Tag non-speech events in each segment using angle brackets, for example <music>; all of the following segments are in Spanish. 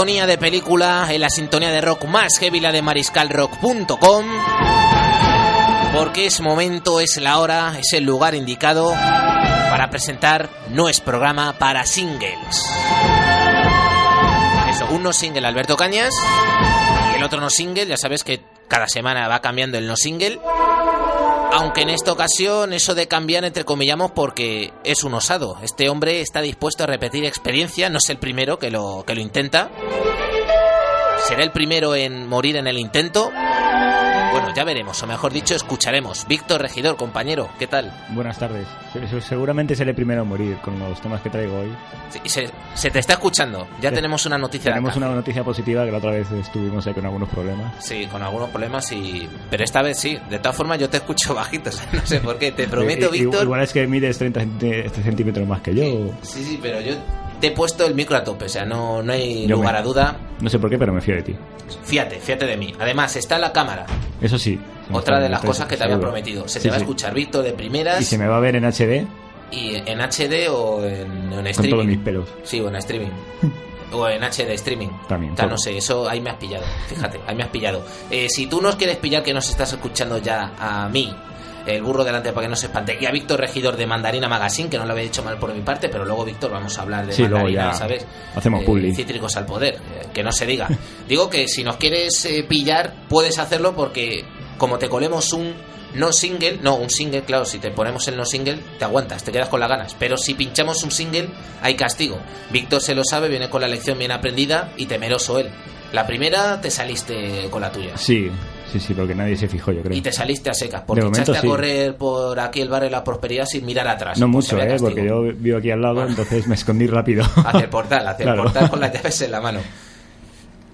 sintonía de película, en la sintonía de rock más heavy, la de mariscalrock.com. Porque es momento, es la hora, es el lugar indicado para presentar nuestro programa para singles. Eso, uno single Alberto Cañas y el otro no single, ya sabes que cada semana va cambiando el no single. Aunque en esta ocasión eso de cambiar entre comillamos porque es un osado. Este hombre está dispuesto a repetir experiencia, no es el primero que lo, que lo intenta. Será el primero en morir en el intento. Bueno, ya veremos, o mejor dicho, escucharemos. Víctor Regidor, compañero, ¿qué tal? Buenas tardes. Se- Seguramente seré primero a morir con los temas que traigo hoy. Sí, Se, se te está escuchando. Ya Sí. tenemos una noticia Tenemos una noticia positiva que la otra vez estuvimos ahí con algunos problemas. Sí, con algunos problemas y... Pero esta vez sí. De todas formas yo te escucho <laughs> bajito. o <laughs> sea, no sé por qué. Te prometo, I- i- Víctor... Igual es que mides 30 centi- centímetros más que yo. Sí, sí, pero yo te he puesto el micro a tope. O sea, no, no hay Yo lugar me- a duda. No sé por qué, pero me fío de ti. Fíjate, fíjate de mí. Además, está la cámara. Eso sí. Otra de las cosas que te había seguro. prometido. Se Sí, te va a sí. escuchar Víctor de primeras Y se me va a ver en HD y en HD o en, en con streaming. todos mis pelos. Sí, o en streaming. <laughs> O en HD streaming. También, no sé, eso ahí me has pillado. Fíjate, ahí me has pillado. Eh, si tú nos quieres pillar que nos estás escuchando ya a mí, el burro delante para que no se espante, y a Víctor Regidor de Mandarina Magazine, que no lo había dicho mal por mi parte, pero luego, Víctor, vamos a hablar de Sí, Mandarina, ¿sabes? hacemos Eh. Cítricos al poder, eh, que no se diga. <laughs> Digo que si nos quieres eh, pillar, puedes hacerlo porque como te colemos un no single, no, un single, claro, si te ponemos el no single, te aguantas, te quedas con las ganas. Pero si pinchamos un single, hay castigo. Víctor se lo sabe, viene con la lección bien aprendida y temeroso él. La primera te saliste con la tuya. Sí, sí, sí, porque nadie se fijó, yo creo. Y te saliste a secas, porque momento, echaste a sí. correr por aquí el barrio de la prosperidad sin mirar atrás. No mucho, ¿eh? castigo. Porque yo vivo aquí al lado, Bueno. entonces me escondí rápido. Hacia el portal, hacia <laughs> Claro. el portal con las <laughs> llaves en la mano.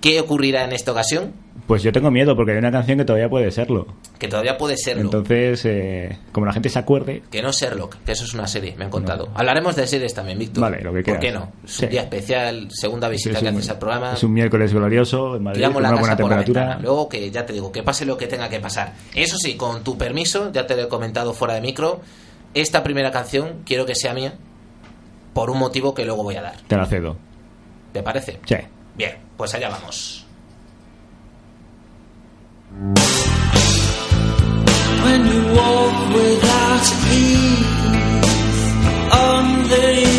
¿Qué ocurrirá en esta ocasión? Pues yo tengo miedo porque hay una canción que todavía puede serlo. Que todavía puede serlo. Entonces, eh, como la gente se acuerde, Que no Sherlock, que eso es una serie, me han contado. Hablaremos de series también, Víctor. Vale, lo que ¿Por quieras. qué no? Es un Sí. día especial, segunda visita es que un, haces al programa. es un miércoles glorioso en Madrid, con la una casa buena por la temperatura. Luego que ya te digo, que pase lo que tenga que pasar. Eso sí, con tu permiso, ya te lo he comentado fuera de micro, esta primera canción quiero que sea mía por un motivo que luego voy a dar. Te la cedo. ¿Te parece? Sí. Bien, pues allá vamos. When you walk without ease on these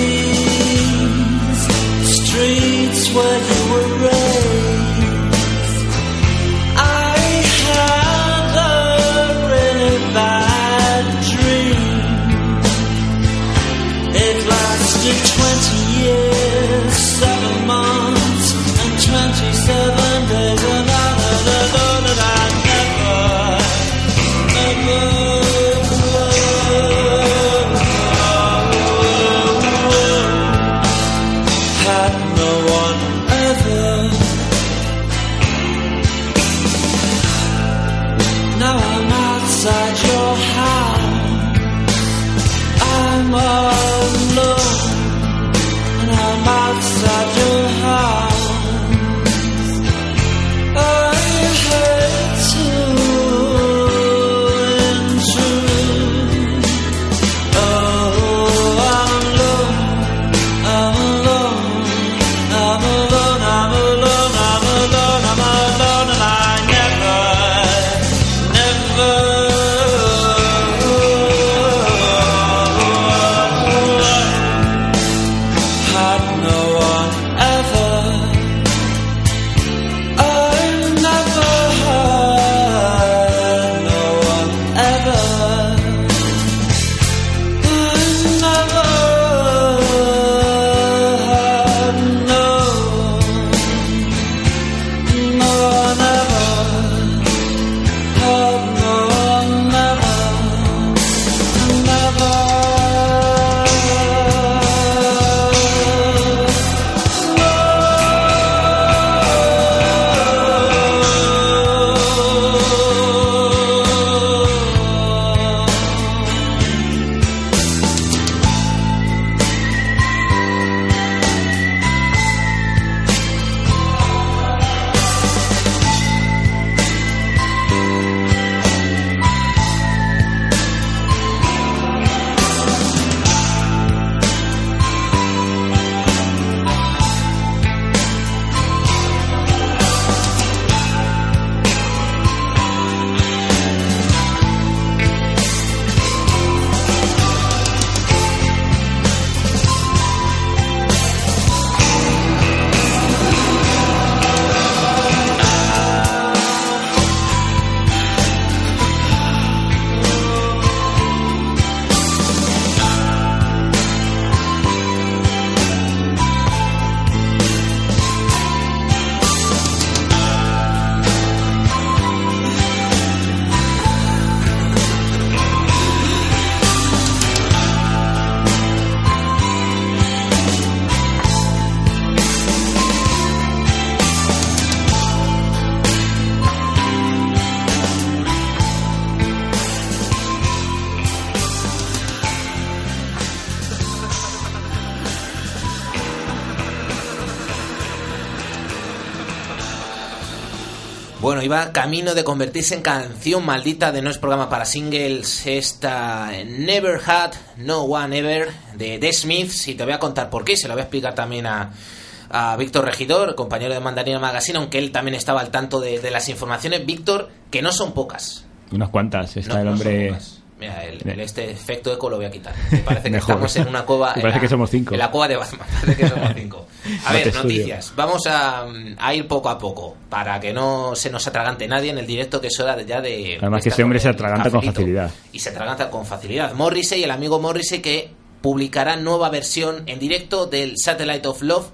Bueno, iba camino de convertirse en canción maldita de No es programa para singles esta Never Had No One Ever de The Smiths y te voy a contar por qué, se lo voy a explicar también a, a Víctor Regidor, compañero de Mandarina Magazine, aunque él también estaba al tanto de, de las informaciones. Víctor, que no son pocas. Unas cuantas. Está No, el hombre. Mira, el, el este efecto eco lo voy a quitar. Me parece que estamos en una. Me en parece la- que somos cinco. En la cueva de Batman. Parece que somos cinco. A <laughs> ver, noticias. Vamos a, a ir poco a poco para que no se nos atragante nadie en el directo, que es hora ya de. Además de que estar este hombre se atraganta con facilidad. Y se atraganta con facilidad. Morrissey, el amigo Morrissey, que publicará nueva versión en directo del Satellite of Love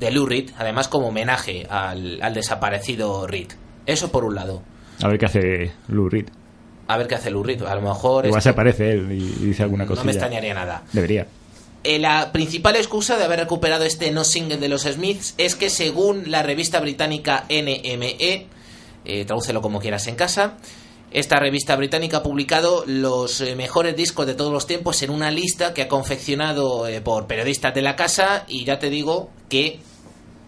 de Lou Reed, además como homenaje al, al desaparecido Reed. Eso por un lado. A ver qué hace Lou Reed. A ver qué hace Reed. A lo mejor. Igual se aparece él y, dice alguna no cosilla. me extrañaría nada. Debería. Eh, la principal excusa de haber recuperado este no single de los Smiths es que según la revista británica NME, eh, tradúcelo como quieras en casa, esta revista británica ha publicado los eh, mejores discos de todos los tiempos en una lista que ha confeccionado eh, por periodistas de la casa y ya te digo que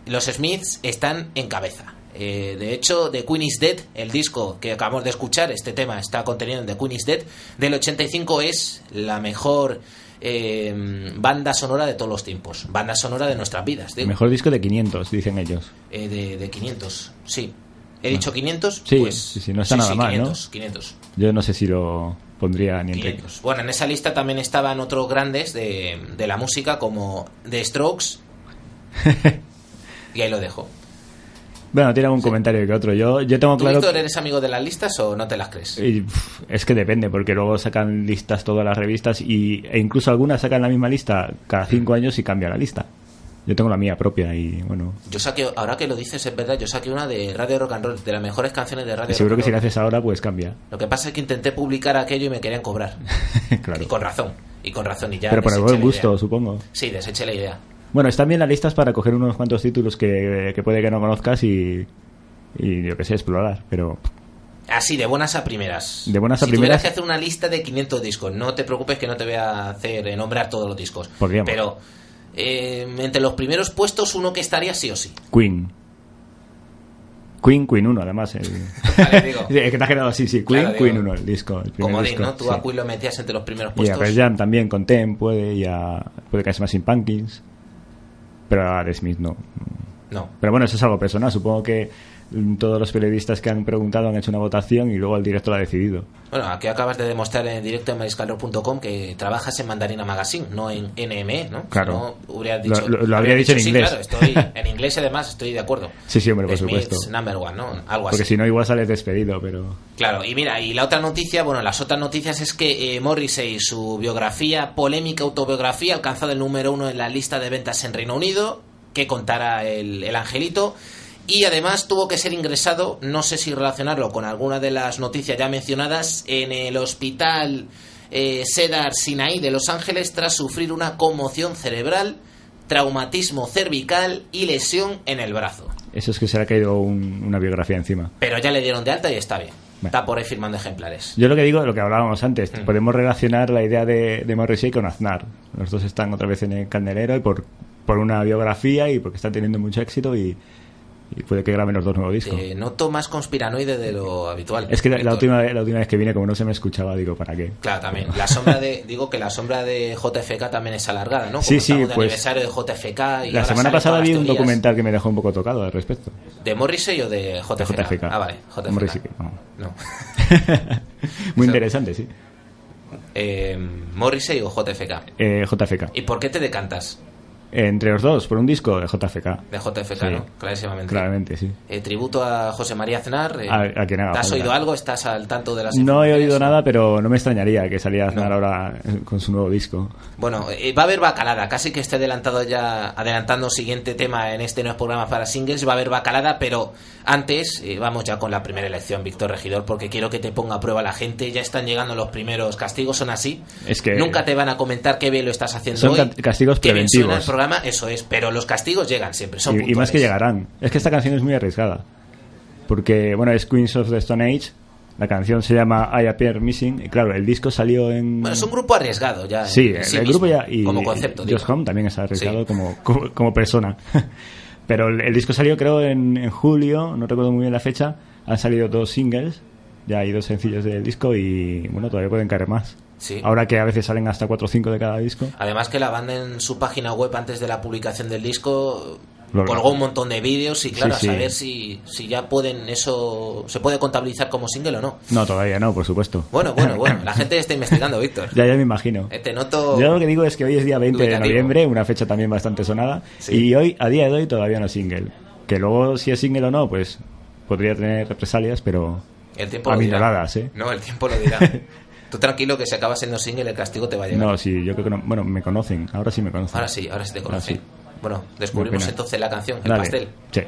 los Smiths están en cabeza. Eh, de hecho, The Queen is Dead, el disco que acabamos de escuchar, este tema está contenido en The Queen is Dead, del 85 es la mejor eh, banda sonora de todos los tiempos. Banda sonora de nuestras vidas, El digo. mejor disco de 500, dicen ellos. Eh, de, de 500, sí. ¿He dicho 500? Sí, pues, sí, sí, no está nada mal, ¿no? 500, 500. Yo no sé si lo pondría ni entre. 500. Bueno, en esa lista también estaban otros grandes de, de la música como The Strokes. <laughs> y ahí lo dejo. Bueno, tiene algún comentario que otro. Yo, yo tengo ¿Tú, claro. Víctor, eres amigo de las listas o no te las crees? Y, pff, es que depende, porque luego sacan listas todas las revistas y, e incluso algunas sacan la misma lista cada cinco años y cambia la lista. Yo tengo la mía propia y bueno, Yo saqué, ahora que lo dices, es verdad, yo saqué una de Radio Rock and Roll, de las mejores canciones de Radio seguro Rock que si la haces ahora pues cambia. Lo que pasa es que intenté publicar aquello y me querían cobrar. <laughs> claro. Y con razón, y con razón, y ya Pero por el buen gusto, supongo. Sí, deseché la idea. Bueno, están bien las listas para coger unos cuantos títulos que, que puede que no conozcas y, y yo que sé, explorar. Pero Así, de buenas a primeras. De buenas a si primeras. que hacer una lista de 500 discos, no te preocupes que no te voy a hacer eh, nombrar todos los discos. Podríamos. Pero eh, entre los primeros puestos, uno que estaría sí o sí. Queen. Queen, Queen 1, además. El... Vale, digo. <laughs> Sí, es que te ha quedado así, sí. Queen, Claro, Queen digo. 1, el disco. El Como disco, ¿no? Tú sí. a Queen lo metías entre los primeros Y a puestos. Pearl Jam también con Tem puede, y a, puede caerse más sin Pumpkins. Pero a The Smith no. No. Pero bueno, eso es algo personal. Supongo que todos los periodistas que han preguntado han hecho una votación y luego el director lo ha decidido. Bueno, aquí acabas de demostrar en directo en mariscalro.com que trabajas en Mandarina Magazine, no en NME, ¿no? Claro. No, hubieras Lo- dicho, lo- lo habría dicho en sí, inglés. claro, estoy <laughs> en inglés además estoy de acuerdo. Sí, sí, hombre, por Smith's supuesto. number one, ¿no? Algo Porque así. si no, igual sales despedido, pero. Claro, y mira, y la otra noticia, bueno, las otras noticias es que eh, Morrissey, su biografía, polémica autobiografía, ha alcanzado el número uno en la lista de ventas en Reino Unido, que contara el, el angelito, y además tuvo que ser ingresado, no sé si relacionarlo con alguna de las noticias ya mencionadas, en el hospital eh, Cedar Sinai de Los Ángeles tras sufrir una conmoción cerebral, traumatismo cervical y lesión en el brazo. Eso es que se le ha caído un- una biografía encima. Pero ya le dieron de alta y está bien. Bueno. Está por ahí firmando ejemplares. Yo lo que digo, lo que hablábamos antes, Mm. podemos relacionar la idea de, de Morrissey con Aznar. Los dos están otra vez en el candelero y por, por una biografía y porque están teniendo mucho éxito y, y puede que graben los dos nuevos discos. Eh, noto más conspiranoide de lo habitual. es que la, última, vez- la última vez que vine, como no se me escuchaba, digo, ¿para qué? Claro, también. La sombra de, digo que la sombra de JFK también es alargada, ¿no? Como Sí, sí, pues, aniversario de JFK y La semana pasada vi un documental que me dejó un poco tocado al respecto. ¿De Morrissey o de JFK? De JFK. Ah, vale, JFK. Morrissey, no. No. <laughs> Muy <laughs> interesante, sí. Eh, ¿Morrissey o JFK? Eh, JFK. ¿Y por qué te decantas Entre los dos, por un disco de JFK. de JFK, Sí. no? Clarísimamente. Claramente, sí. Eh, tributo a José María Aznar. eh, A- a quien haga ¿Te has falta. oído algo? ¿Estás al tanto de las No he oído nada, pero no me extrañaría que saliera Aznar No. ahora eh, con su nuevo disco. Bueno, eh, va a haber bacalada, casi que esté adelantado ya, adelantando siguiente tema en este nuevo programa para singles, va a haber bacalada, pero antes vamos ya con la primera elección, Víctor Regidor, porque quiero que te ponga a prueba la gente, ya están llegando los primeros castigos, son así. Es que- Nunca te van a comentar qué bien lo estás haciendo Son hoy. ca- castigos preventivos. el programa, eso es, pero los castigos llegan siempre, son Y, y más que llegarán. Es que esta canción es muy arriesgada. Porque, bueno, es Queens of the Stone Age. La canción se llama I Appear Missing. Y claro, el disco salió en. Bueno, es un grupo arriesgado ya. Sí, el, sí el mismo, grupo ya. Y como concepto. Josh Homme también es arriesgado Sí. como, como, como persona. <laughs> Pero el, el disco salió, creo, en, en julio. No recuerdo muy bien la fecha. han salido dos singles, ya hay dos sencillos del disco y bueno, todavía pueden caer más. Sí. Ahora que a veces salen hasta 4 o 5 de cada disco. Además que la banda en su página web antes de la publicación del disco Lo- colgó un montón de vídeos y claro, Sí, a saber si, si ya pueden eso, se puede contabilizar como single o no. No, todavía no, por supuesto. Bueno, bueno, <laughs> bueno, la gente está investigando, Víctor. Ya, ya me imagino. Eh, Te noto... Yo lo que digo es que hoy es día 20 de noviembre, una fecha también bastante sonada, y hoy, a día de hoy, todavía no es single. Que luego, si es single o no, pues podría tener represalias, pero El tiempo lo dirá. ¿eh? No, el tiempo lo <laughs> dirá. Tú tranquilo que si acaba siendo single el castigo te va a llegar. No, sí, yo creo que no. Bueno, me conocen, ahora sí me conocen. Ahora sí, ahora sí te Ahora conocen. sí. Bueno, descubrimos entonces la canción, el Dale. pastel. Sí.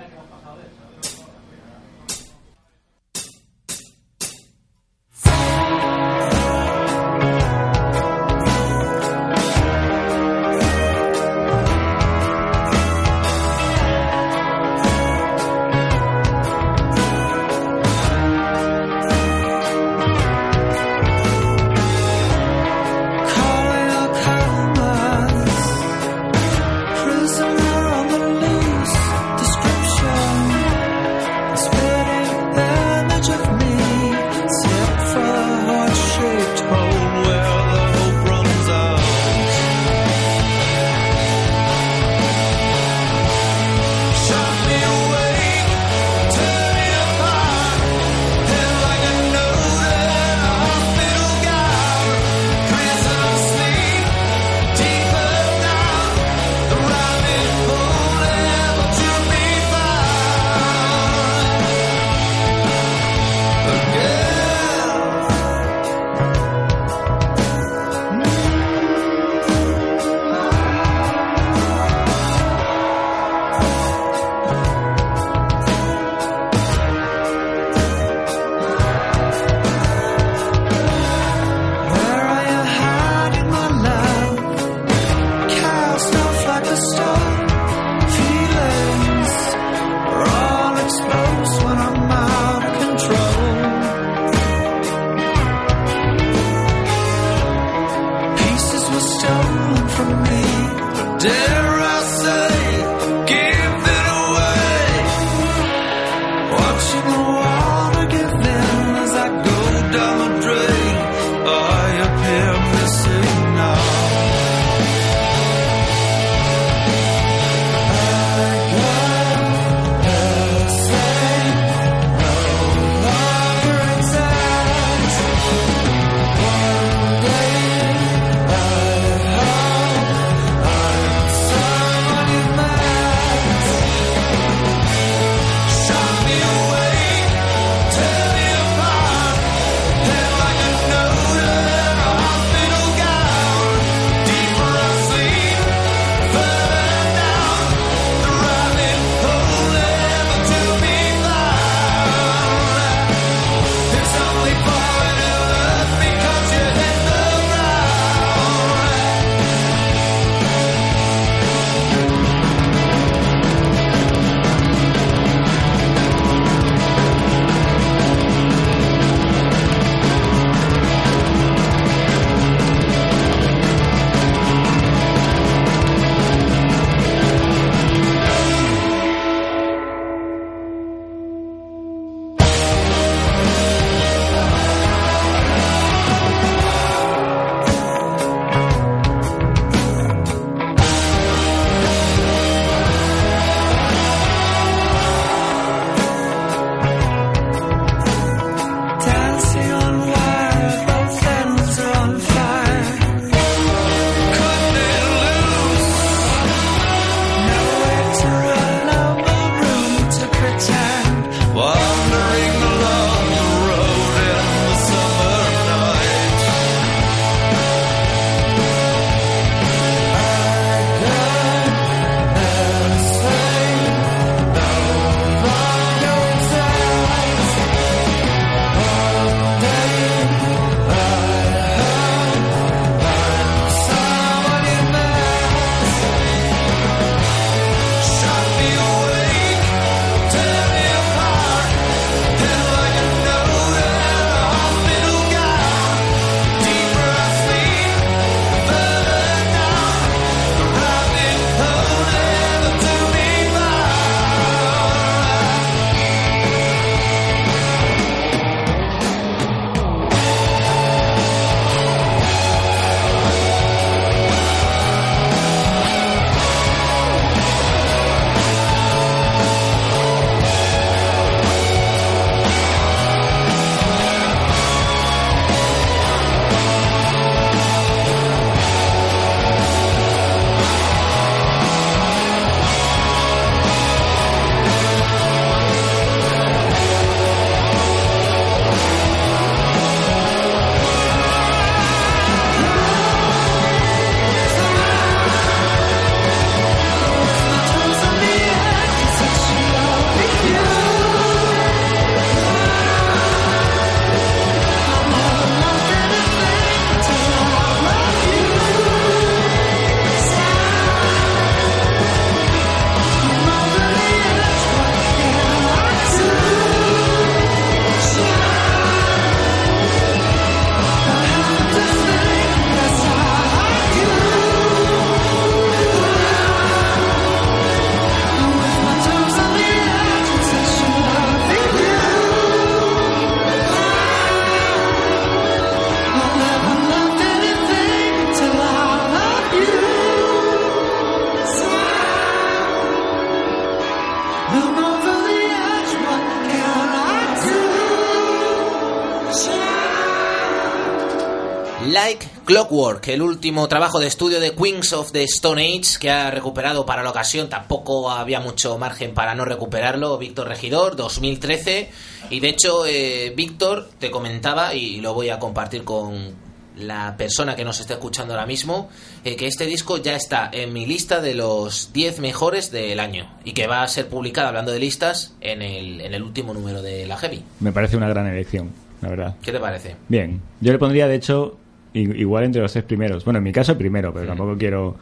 Clockwork, el último trabajo de estudio de Queens of the Stone Age que ha recuperado para la ocasión, tampoco había mucho margen para no recuperarlo, Víctor Regidor, 2013, y de hecho eh, Víctor te comentaba, y lo voy a compartir con la persona que nos está escuchando ahora mismo, eh, que este disco ya está en mi lista de los 10 mejores del año, y que va a ser publicada, hablando de listas, en el, en el último número de la Heavy. Me parece una gran elección, la verdad. ¿Qué te parece? Bien, yo le pondría, de hecho, igual entre los tres primeros. Bueno, en mi caso el primero, pero tampoco quiero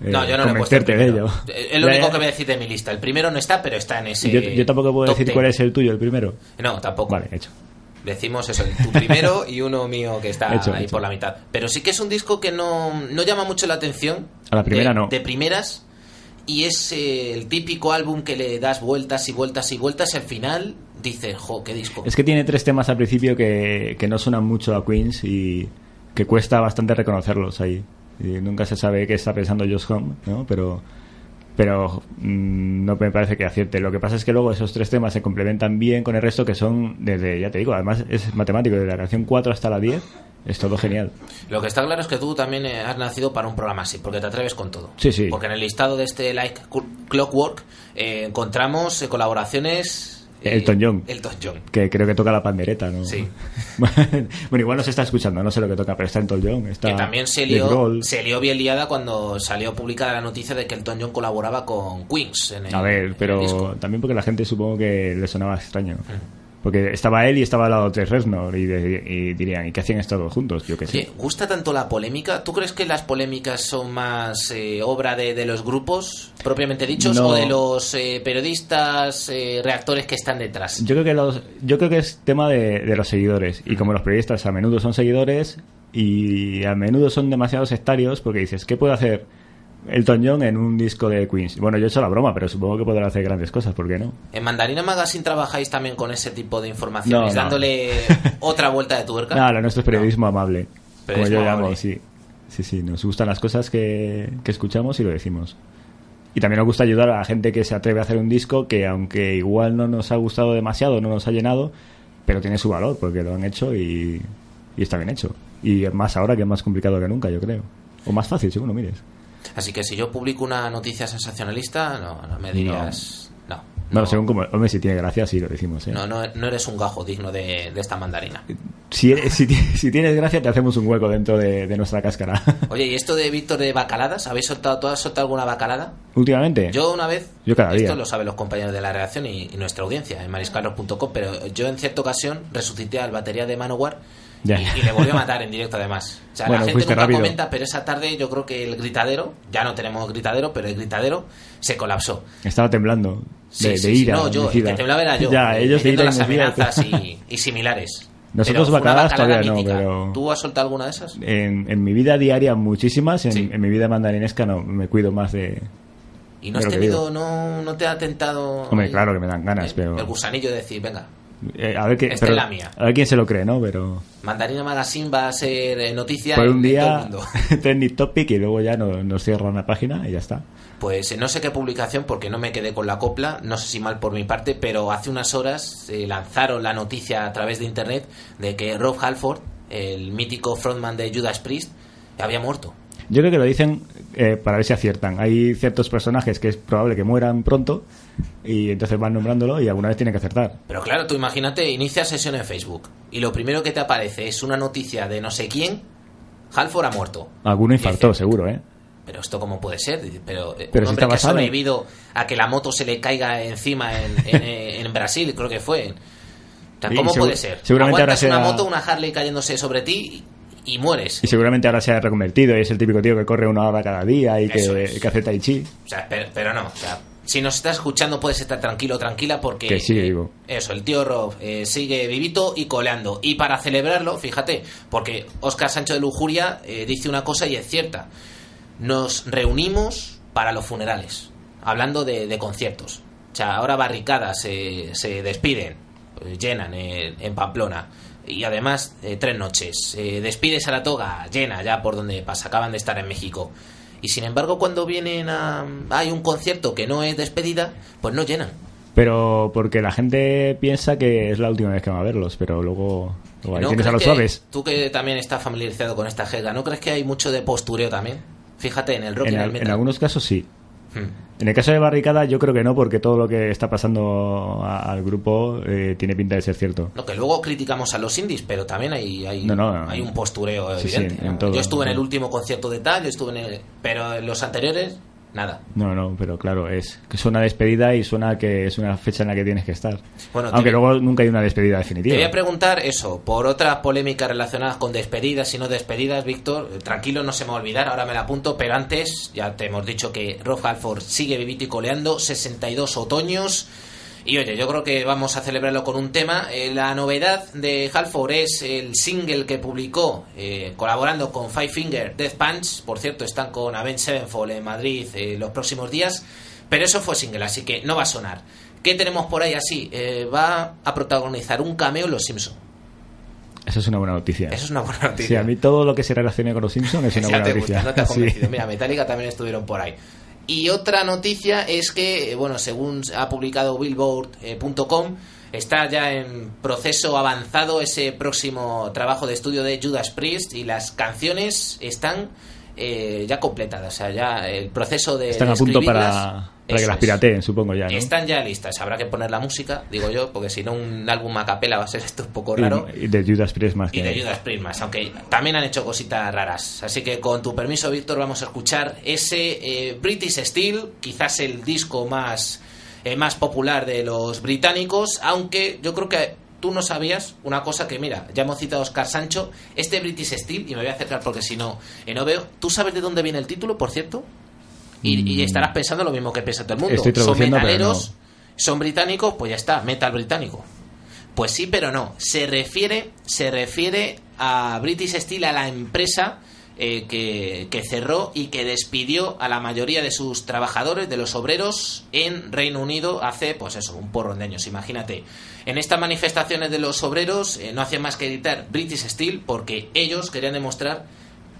eh. No, yo no puesto el convencerte de ello. Es lo único que voy a decir de mi lista. El primero no está, pero está en ese. yo, yo tampoco puedo decir 10. cuál es el tuyo, el primero. No, tampoco. Vale, hecho. Decimos eso, tu primero y uno mío que está <laughs> Hecho, ahí hecho. por la mitad. Pero sí que es un disco que no, no llama mucho la atención. A la primera de, no. De primeras. Y es eh, el típico álbum que le das vueltas y vueltas y vueltas y al final dices, jo, qué disco. Es que tiene tres temas al principio que, que no suenan mucho a Queens y que cuesta bastante reconocerlos ahí. Y nunca se sabe qué está pensando Josh Home, ¿no? Pero, pero mm, no me parece que acierte. Lo que pasa es que luego esos tres temas se complementan bien con el resto que son desde, ya te digo, además es matemático, desde la canción 4 hasta la 10, es todo genial. Lo que está claro es que tú también eh, has nacido para un programa así, porque te atreves con todo. Sí, sí. Porque en el listado de este Like Clockwork eh, encontramos eh, colaboraciones. Elton John. Elton John. Que creo que toca la pandereta, ¿no? Sí. <laughs> bueno, igual no se está escuchando, no sé lo que toca, pero está en John, está Que también se lió, se lió bien liada cuando salió publicada la noticia de que Elton John colaboraba con Queens. En el, A ver, pero también porque la gente supongo que le sonaba extraño. Porque estaba él y estaba al lado Tres Reznor y, de- y dirían, ¿y qué hacían estos dos juntos? Yo qué sé. ¿gusta tanto la polémica? ¿Tú crees que las polémicas son más eh, obra de, de los grupos propiamente dichos No. o de los eh, periodistas, eh, reactores que están detrás? Yo creo que los, yo creo que es tema de, de los seguidores. Y como los periodistas a menudo son seguidores y a menudo son demasiado sectarios, porque dices, ¿qué puede hacer Elton John en un disco de Queens? Bueno, yo he hecho la broma, pero supongo que podrá hacer grandes cosas, ¿por qué no? ¿En Mandarina Magazine trabajáis también con ese tipo de informaciones, No, no. dándole <laughs> otra vuelta de tuerca? No, lo nuestro es periodismo amable. Como Periodismo yo llamo, amable. sí. Sí, sí, nos gustan las cosas que, que escuchamos y lo decimos. Y también nos gusta ayudar a la gente que se atreve a hacer un disco que, aunque igual no nos ha gustado demasiado, no nos ha llenado, pero tiene su valor porque lo han hecho y, y está bien hecho. Y más ahora que es más complicado que nunca, yo creo. O más fácil, según lo mires. Así que si yo publico una noticia sensacionalista, no, no me dirías... No. Bueno, según como. Hombre, si tiene gracia, sí lo decimos, ¿eh? No, no, no eres un gajo digno de, de esta mandarina. Si, eres- si, si tienes gracia, te hacemos un hueco dentro de, de nuestra cáscara. <laughs> Oye, ¿y esto de Víctor de bacaladas? ¿Habéis soltado, ¿tú has soltado alguna bacalada? Últimamente. Yo una vez, Yo cada esto día. lo saben los compañeros de la redacción y, y nuestra audiencia en mariscalos.com, pero yo en cierta ocasión resucité al batería de Manowar Ya. y, y le volví a matar en directo además. O sea, Bueno, la gente nunca comenta, pero esa tarde yo creo que el gritadero, ya no tenemos gritadero, pero el gritadero se colapsó. Estaba temblando. Sí, de, sí, de sí, ira. no, yo, el que temblaba era yo. Ya, eh, ellos de ira las amenazas y, <laughs> y similares. Nosotros bacaladas bacalada todavía no, mítica. pero- ¿Tú has soltado alguna de esas? En, en mi vida diaria muchísimas, en, Sí. en mi vida mandarinesca no, me cuido más de... ¿Y no has tenido, no, no te ha tentado... Hombre, el- claro que me dan ganas, el- pero... El gusanillo de decir, venga, eh, a, ver qué, Esta pero- es la mía. a ver quién se lo cree, ¿no? Pero Mandarina Magazine va a ser eh, noticia por en, un en todo el día mundo. <laughs> trending topic y luego ya no- nos cierran la página y ya está. Pues eh, no sé qué publicación, porque no me quedé con la copla, no sé si mal por mi parte, pero hace unas horas lanzaron la noticia a través de internet de que Rob Halford, el mítico frontman de Judas Priest, había muerto. Yo creo que lo dicen eh, para ver si aciertan. Hay ciertos personajes que es probable que mueran pronto y entonces van nombrándolo y alguna vez tienen que acertar. Pero claro, tú imagínate, inicia sesión en Facebook y lo primero que te aparece es una noticia de no sé quién, Halford ha muerto. Alguno infartó, dices, seguro, ¿eh? Pero esto cómo puede ser, Dice, pero, eh, Pero un si hombre que ha sobrevivido a que la moto se le caiga encima en, en, <laughs> eh, en Brasil, creo que fue. O sea, Sí, ¿Cómo segu- puede ser? seguramente ahora Aguantas una será- moto, una Harley cayéndose sobre ti y, mueres. Y seguramente ahora se ha reconvertido y es el típico tío que corre una hora cada día y que, que hace tai chi. O sea, pero, pero no, o sea, si nos estás escuchando puedes estar tranquilo, tranquila porque... Que sigue eh, vivo. Eso, el tío Rob eh, sigue vivito y coleando. Y para celebrarlo, fíjate, porque Oscar Sancho de Lujuria eh, dice una cosa y es cierta. Nos reunimos para los funerales, hablando de, de conciertos. O sea, ahora barricadas se, se despiden, eh, llenan eh, en Pamplona. Y además, eh, tres noches. Eh, despides a la toga, llena ya por donde pasa. Acaban de estar en México. Y sin embargo, cuando vienen a. Hay un concierto que no es despedida, pues no llenan. Pero porque la gente piensa que es la última vez que va a verlos, pero luego, luego ahí ¿No tienes a los que- suaves. Tú que también estás familiarizado con esta jerga, ¿no crees que hay mucho de postureo también? Fíjate, en el rock y En, el metal. en algunos casos sí. Hmm. En el caso de Barricada yo creo que no, porque todo lo que está pasando a- al grupo eh, tiene pinta de ser cierto. No, que luego criticamos a los indies, pero también hay, hay, No, no, hay un postureo sí, evidente. yo estuve en el último concierto de tal, yo estuve en el... Pero en los anteriores, nada. No, no, pero claro, es que suena despedida y suena que es una fecha en la que tienes que estar. Bueno, Aunque te- luego nunca hay una despedida Te definitiva. voy a preguntar eso, por otras polémicas relacionadas con despedidas y no despedidas, Víctor, eh, tranquilo, no se me va a olvidar, ahora me la apunto, pero antes ya te hemos dicho que Rob Halford sigue vivito y coleando, 62 otoños, y oye, yo creo que vamos a celebrarlo con un tema. Eh, la novedad de Halford es el single que publicó eh, colaborando con Five Finger Death Punch, por cierto, están con Avenged Sevenfold en Madrid eh, los próximos días, pero eso fue single, así que no va a sonar. ¿Qué tenemos por ahí así? Eh, va a protagonizar un cameo en Los Simpsons. Eso es una buena noticia. Eso es una buena noticia. Sí, a mí todo lo que se relacione con los Simpsons es una <laughs> Ya buena te noticia. gusta, no te ha <laughs> Sí. convencido. Mira, Metallica también estuvieron por ahí. Y otra noticia es que, bueno, según ha publicado Billboard.com, está ya en proceso avanzado ese próximo trabajo de estudio de Judas Priest y las canciones están eh, ya completadas. O sea, ya el proceso de. Están de a punto escribirlas, para, que las pirateen, supongo ya, ¿no? Están ya listas. Habrá que poner la música, digo yo, porque si no, un álbum a capela va a ser esto un poco raro. Y, y de Judas Priest más Y de Judas Priest más, aunque también han hecho cositas raras. Así que con tu permiso, Víctor, vamos a escuchar ese eh, British Steel, quizás el disco más, eh, más popular de los británicos, aunque yo creo que tú no sabías una cosa que, mira, ya hemos citado a Oscar Sancho, este British Steel, y me voy a acercar porque si no, eh, no veo, ¿tú sabes de dónde viene el título, por cierto? Y, y Mm. estarás pensando lo mismo que piensa todo el mundo. Estoy son metaleros, no. son británicos, pues ya está, metal británico. Pues sí, pero no. Se refiere, se refiere a British Steel, a la empresa eh, que, que cerró y que despidió a la mayoría de sus trabajadores, de los obreros, en Reino Unido hace, pues eso, un porrón de años. Imagínate. En estas manifestaciones de los obreros eh, no hacían más que editar British Steel porque ellos querían demostrar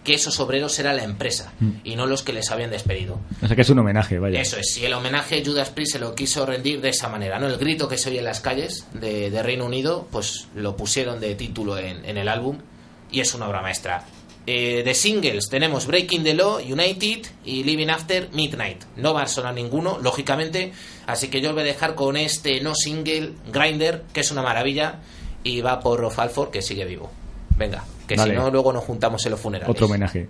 que esos obreros era la empresa y no los que les habían despedido. O sea que es un homenaje, vaya. Eso es, y el homenaje Judas Priest se lo quiso rendir de esa manera, ¿no? El grito que se oye en las calles de, de Reino Unido, pues lo pusieron de título en, en el álbum y es una obra maestra. Eh, de singles tenemos Breaking the Law, United y Living After Midnight. No va a sonar ninguno, lógicamente, así que yo os voy a dejar con este no single, Grinder, que es una maravilla, y va por Rolf Halford, que sigue vivo. Venga, que si no, luego nos juntamos en los funerales. Otro homenaje.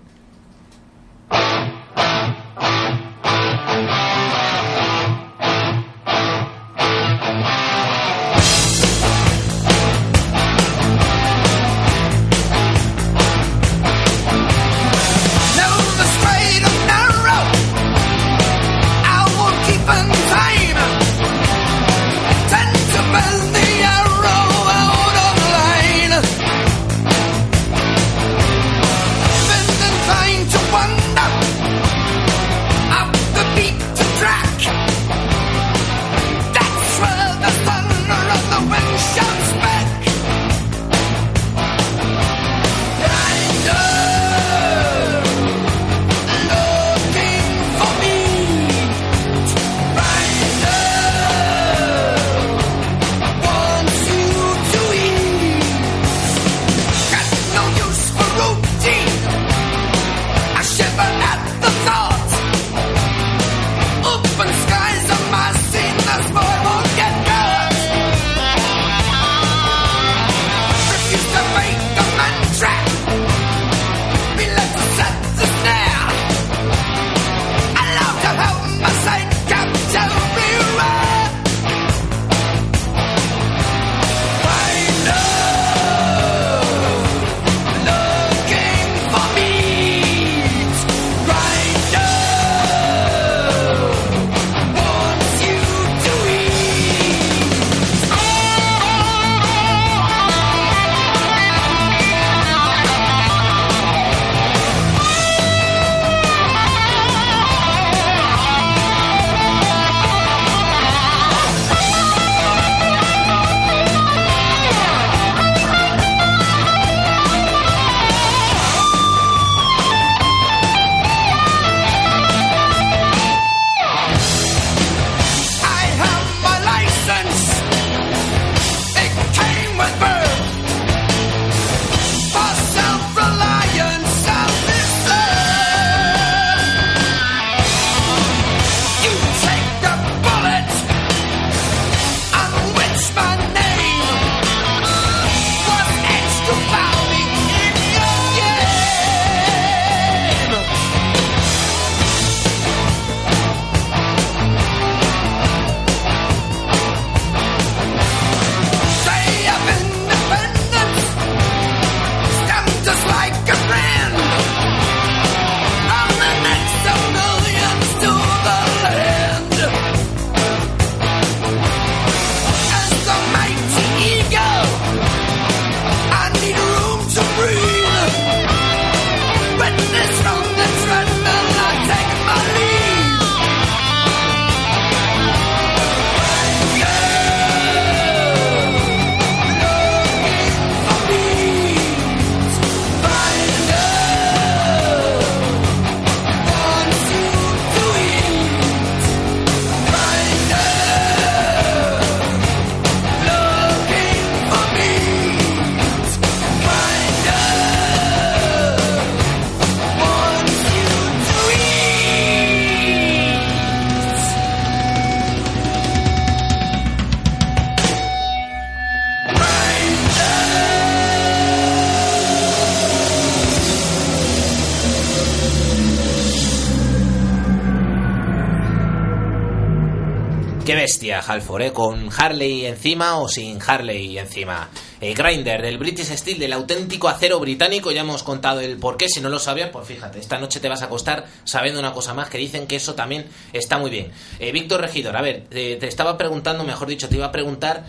like a friend. Bestia, Halford, ¿eh? Con Harley encima o sin Harley encima. Eh, Grinder, del British Steel, del auténtico acero británico. Ya hemos contado el porqué. Si no lo sabías, pues fíjate, esta noche te vas a acostar sabiendo una cosa más que dicen que eso también está muy bien. Eh, Víctor Regidor, a ver, te estaba preguntando, mejor dicho, te iba a preguntar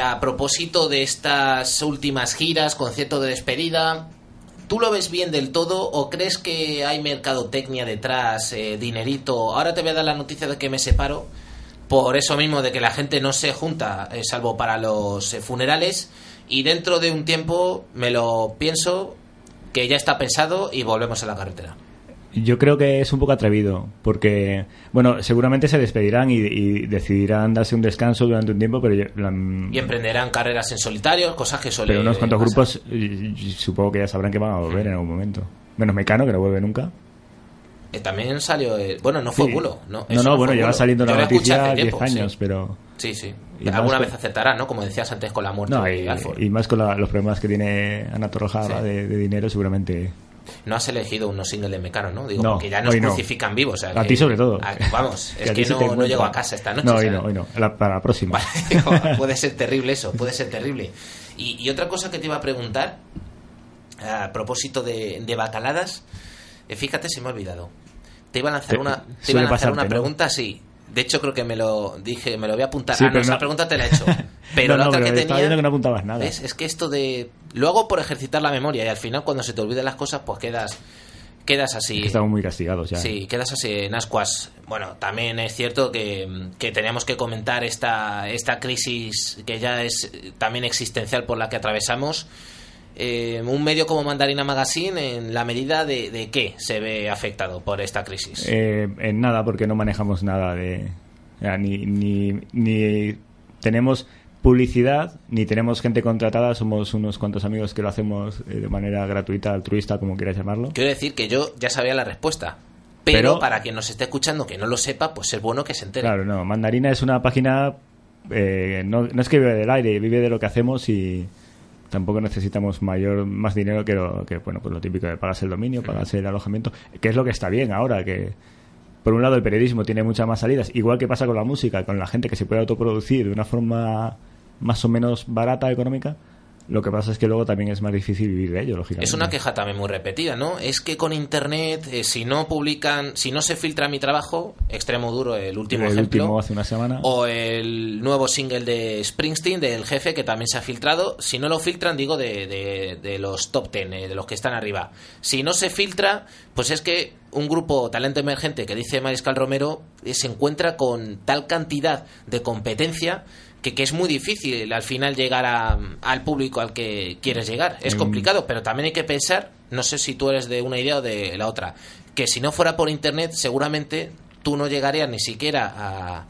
a propósito de estas últimas giras, concierto de despedida. ¿Tú lo ves bien del todo o crees que hay mercadotecnia detrás, dinerito? Ahora te voy a dar la noticia de que me separo por eso mismo de que la gente no se junta, eh, salvo para los eh, funerales, y dentro de un tiempo me lo pienso que ya está pensado y volvemos a la carretera. Yo creo que es un poco atrevido, porque, bueno, seguramente se despedirán y, y decidirán darse un descanso durante un tiempo, pero, yo- la- Y emprenderán carreras en solitario, cosas que suelen pero unos cuantos pasar. grupos supongo que ya sabrán que van a volver en algún momento. Menos Mecano, que no vuelve nunca. Eh, también salió, el- bueno, no fue Sí. bulo, ¿no? No, no, bueno, lleva saliendo la noticia hace 10 tiempo, años, sí. pero... Sí, sí. Y Alguna vez con- acertará, ¿no? Como decías antes con la muerte No, de y, y más con la- los problemas que tiene Ana Torroja Sí. de, de dinero, seguramente... No has elegido unos singles de Mecano, ¿no? Digo, No, porque ya nos no. crucifican vivos. o sea A ti sobre todo. Vamos, <laughs> es que no, no llego a casa esta noche. No, hoy no, hoy no. La- para la próxima. Vale, <laughs> <laughs> puede ser terrible eso, puede ser terrible. Y, y otra cosa que te iba a preguntar, a propósito de, de bacaladas, fíjate, se me ha olvidado. Te iba a lanzar Te- una, te iba a lanzar pasarte, una ¿no? pregunta, sí. De hecho, creo que me lo dije, me lo voy a apuntar. Sí, ah, no, pero esa no- pregunta te la he hecho. <laughs> Pero No, la no, otra pero que tenía. que no apuntabas nada. ¿ves? Es que esto de. Lo hago por ejercitar la memoria y al final, cuando se te olviden las cosas, pues quedas. Quedas así. Estamos muy castigados ya. Sí, quedas así en ascuas. Bueno, también es cierto que, que tenemos que comentar esta, esta crisis que ya es eh, también existencial por la que atravesamos. Eh, un medio como Mandarina Magazine, en la medida de, de qué se ve afectado por esta crisis. Eh, en nada, porque no manejamos nada de. ya, ni, ni, ni tenemos publicidad, ni tenemos gente contratada. Somos unos cuantos amigos que lo hacemos eh, de manera gratuita, altruista, como quieras llamarlo. Quiero decir que yo ya sabía la respuesta. Pero, Pero- para quien nos esté escuchando que no lo sepa, pues es bueno que se entere. Claro, no. Mandarina es una página. eh, no, no es que vive del aire, vive de lo que hacemos y tampoco necesitamos mayor más dinero que lo que bueno pues lo típico de pagarse el dominio, pagarse el alojamiento, que es lo que está bien ahora que por un lado el periodismo tiene muchas más salidas, igual que pasa con la música, con la gente que se puede autoproducir de una forma más o menos barata económica. Lo que pasa es que luego también es más difícil vivir de ello, lógicamente. Es una queja también muy repetida, ¿no? Es que con internet, eh, si no publican, si no se filtra mi trabajo, extremo duro, el último el ejemplo. último hace una semana. O el nuevo single de Springsteen, del jefe, que también se ha filtrado. Si no lo filtran, digo, de, de- de los top ten, eh, de los que están arriba. Si no se filtra, pues es que un grupo talento emergente que dice Mariscal Romero eh, se encuentra con tal cantidad de competencia que, que es muy difícil al final llegar a- al público al que quieres llegar. Es Mm. complicado, pero también hay que pensar, no sé si tú eres de una idea o de la otra, que si no fuera por internet, seguramente tú no llegarías ni siquiera a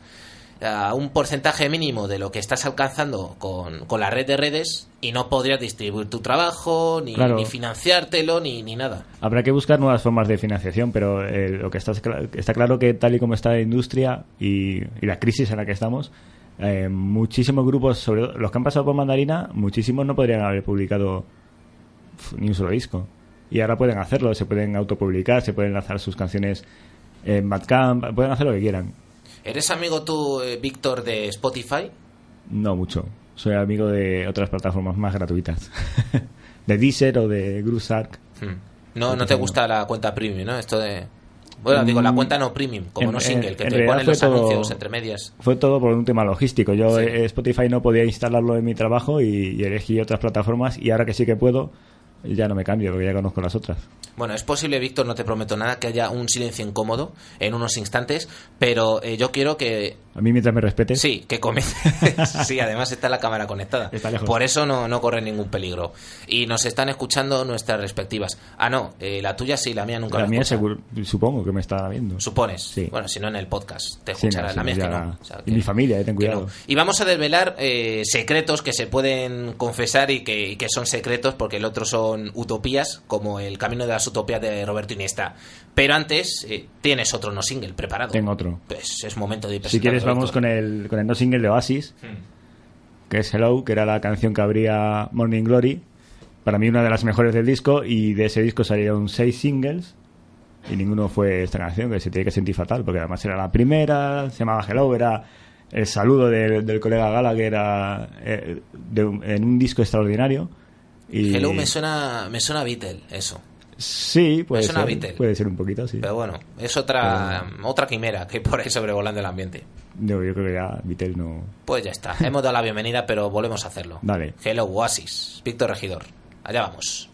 a un porcentaje mínimo de lo que estás alcanzando con, con la red de redes y no podrías distribuir tu trabajo, ni, Claro. ni financiártelo, ni, ni nada. Habrá que buscar nuevas formas de financiación, pero eh, lo que está, está claro que tal y como está la industria y, y la crisis en la que estamos, eh, muchísimos grupos, sobre todo los que han pasado por Mandarina, muchísimos no podrían haber publicado ni un solo disco. Y ahora pueden hacerlo, se pueden autopublicar, se pueden lanzar sus canciones en Bandcamp, pueden hacer lo que quieran. ¿Eres amigo tú, eh, Víctor, de Spotify? No mucho. Soy amigo de otras plataformas más gratuitas. <laughs> de Deezer o de Grooveshark. Hmm. No, no te gusta la cuenta premium, ¿no? Esto de... Bueno, digo, la cuenta no premium, como en- no single, que te ponen los todo- anuncios entre medias. Fue todo por un tema logístico. Yo Sí. eh, Spotify no podía instalarlo en mi trabajo y, y elegí otras plataformas y ahora que sí que puedo, ya no me cambio porque ya conozco las otras. Bueno, es posible, Víctor, no te prometo nada, que haya un silencio incómodo en unos instantes, pero eh, yo quiero que A mí mientras me respetes, Sí, que comience. <laughs> sí, además está la cámara conectada. Está lejos. Por eso no, no corre ningún peligro. Y nos están escuchando nuestras respectivas. Ah, no, eh, la tuya sí, la mía nunca la me mía seguro, supongo que me está viendo. Supones. Sí. Bueno, si no en el podcast te Sí, escuchará. no, sí, la mía es que la- no. O sea, y mi familia, eh, ten cuidado. no. Y vamos a desvelar eh, secretos que se pueden confesar y que, y que son secretos porque el otro son utopías, como el camino de las utopías de Roberto Iniesta. Pero antes eh, tienes otro no single preparado. Tengo otro. Pues, es momento de ir Si quieres, vamos con el, con el no single de Oasis, hmm. que es Hello, que era la canción que abría Morning Glory. Para mí, una de las mejores del disco. Y de ese disco salieron seis singles. Y ninguno fue esta canción, que se tiene que sentir fatal, porque además era la primera, se llamaba Hello, era el saludo del, del colega Gala, que era eh, en un disco extraordinario. Hello me suena, me suena a Beatle, eso. Sí, puede, es una ser, puede ser un poquito, sí. Pero bueno, es otra, mm, otra quimera que hay por ahí sobrevolando el ambiente. No, yo creo que ya Vitel no. Pues ya está. Hemos dado la bienvenida, pero volvemos a hacerlo. Dale. Hello Oasis. Víctor Regidor. Allá vamos.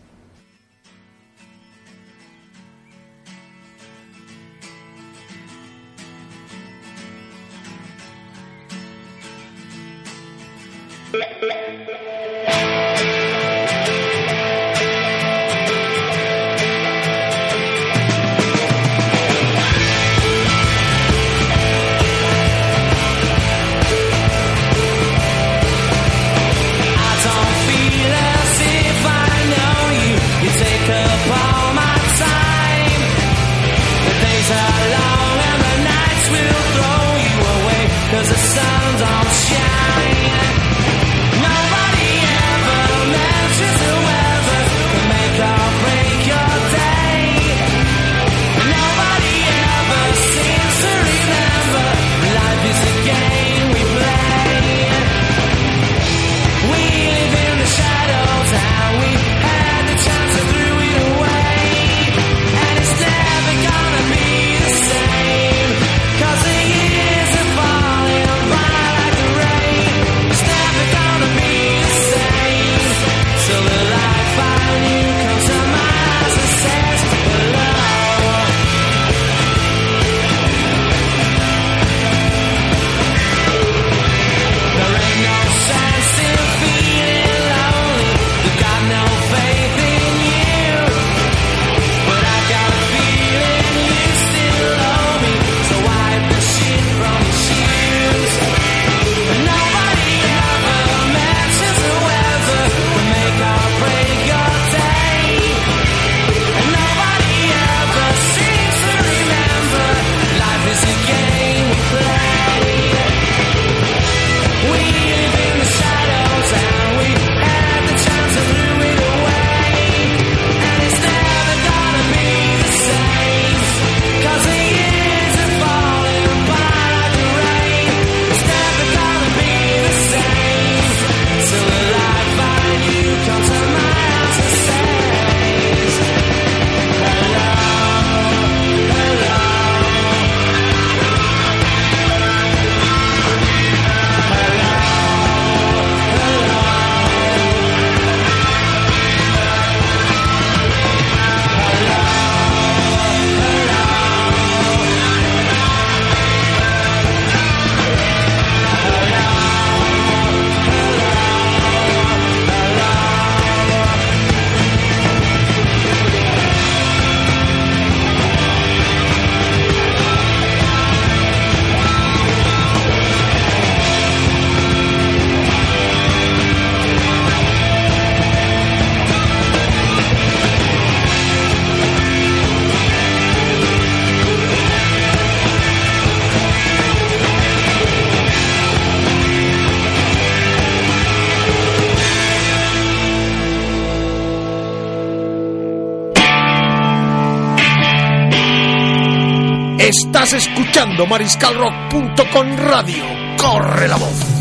escuchando mariscalrock.com radio. Corre la voz.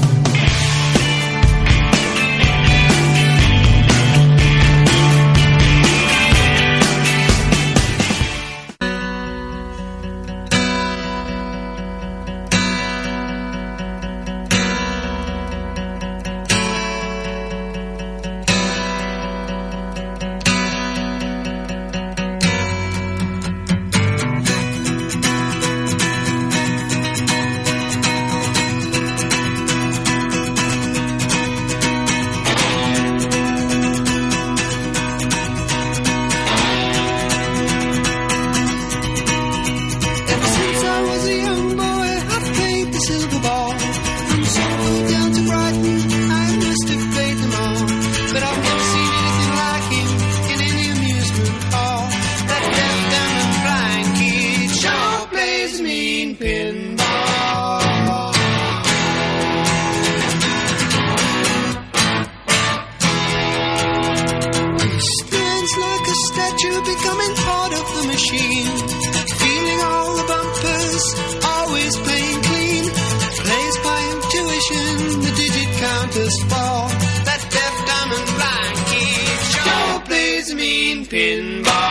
this fall. That deaf dumb, and blind kid sure plays mean pinball.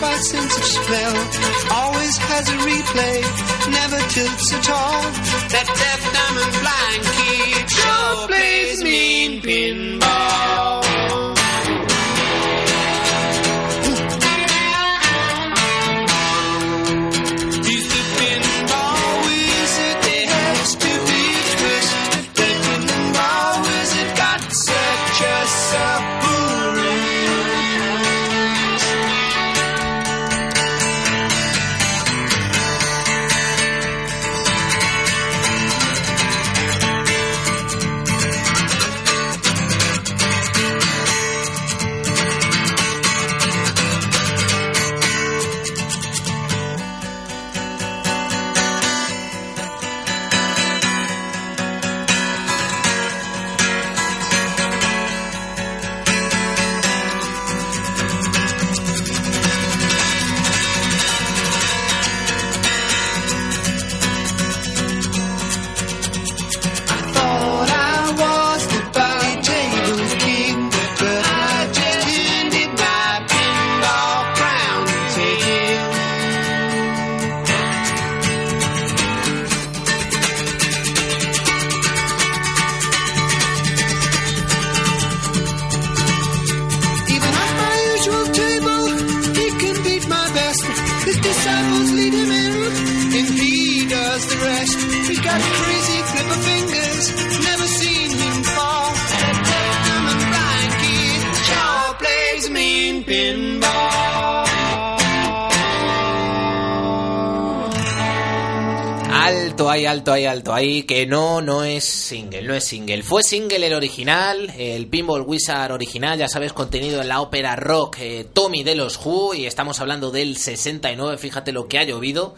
By sense of smell. Always has a replay, never tilts at all. That deaf, dumb, and blind kid sure plays mean pinball. Alto ahí, alto ahí, que no, no es single, no es single. Fue single el original, el Pinball Wizard original, ya sabes, contenido en la ópera rock eh, Tommy de los Who, y estamos hablando del 69, fíjate lo que ha llovido.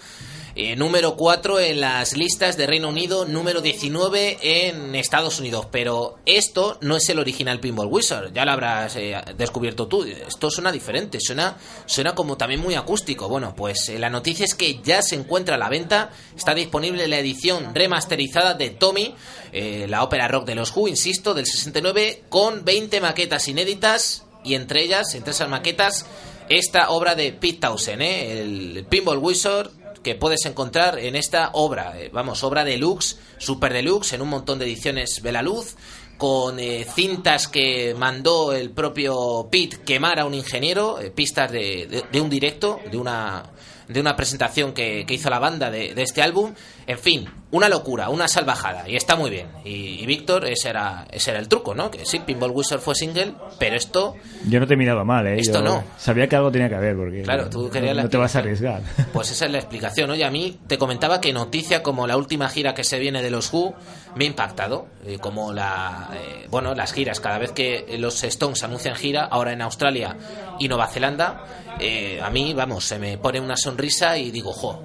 Eh, número 4 en las listas de Reino Unido, número 19 en Estados Unidos. Pero esto no es el original Pinball Wizard, ya lo habrás eh, descubierto tú. Esto suena diferente, suena, suena como también muy acústico. Bueno, pues eh, la noticia es que ya se encuentra a la venta, está disponible la edición remasterizada de Tommy, la ópera rock de los Who, insisto, del 69, con 20 maquetas inéditas y entre ellas, entre esas maquetas, esta obra de Pete Townsend, el Pinball Wizard que puedes encontrar en esta obra, eh, vamos, obra deluxe, super deluxe, en un montón de ediciones ve la luz, con eh, cintas que mandó el propio Pete quemar a un ingeniero, eh, pistas de, de- de un directo, de una, de una presentación que, que hizo la banda de, de este álbum. En fin, una locura, una salvajada, y está muy bien. Y, y Víctor, ese era, ese era el truco, ¿no? Que sí, Pinball Wizard fue single, pero esto Yo no te he mirado mal, ¿eh? Esto Yo no. Sabía que algo tenía que haber, porque Claro, tú no, querías no te vas a arriesgar. <laughs> Pues esa es la explicación, Oye, a mí te comentaba que noticia como la última gira que se viene de los Who me ha impactado. eh, como la, eh, bueno, las giras, cada vez que los Stones anuncian gira, ahora en Australia y Nueva Zelanda, eh, a mí, vamos, se me pone una sonrisa y digo, jo,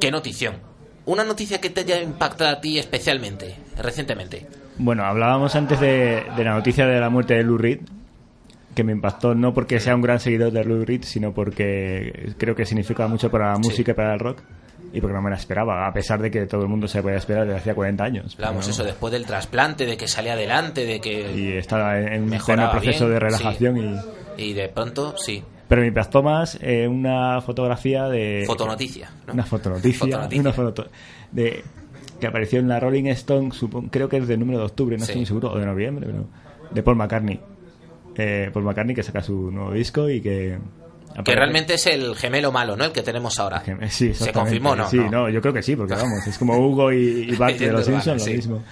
qué notición. Una noticia que te haya impactado a ti especialmente, recientemente. Bueno, hablábamos antes de, de la noticia de la muerte de Lou Reed, que me impactó no porque sea un gran seguidor de Lou Reed, sino porque creo que significa mucho para la música y para el rock, y porque no me la esperaba, a pesar de que todo el mundo se podía esperar desde hacía 40 años. Hablamos eso después del trasplante, de que salía adelante, de que Y estaba en un proceso bien, de relajación y... y de pronto, sí, Pero me impactó más eh, una fotografía de... fotonoticia. ¿no? Una fotonoticia. Fotonoticia. Una foto de, que apareció en la Rolling Stone, creo que es del número de octubre, no Sí. estoy muy seguro, o de noviembre, pero de Paul McCartney. Eh, Paul McCartney que saca su nuevo disco y que... Que realmente es el gemelo malo, ¿no? El que tenemos ahora. Sí, Se confirmó, ¿no? Sí, no. yo creo que sí, porque <laughs> vamos, es como Hugo y, y Bart de los Simpsons, sí. lo mismo.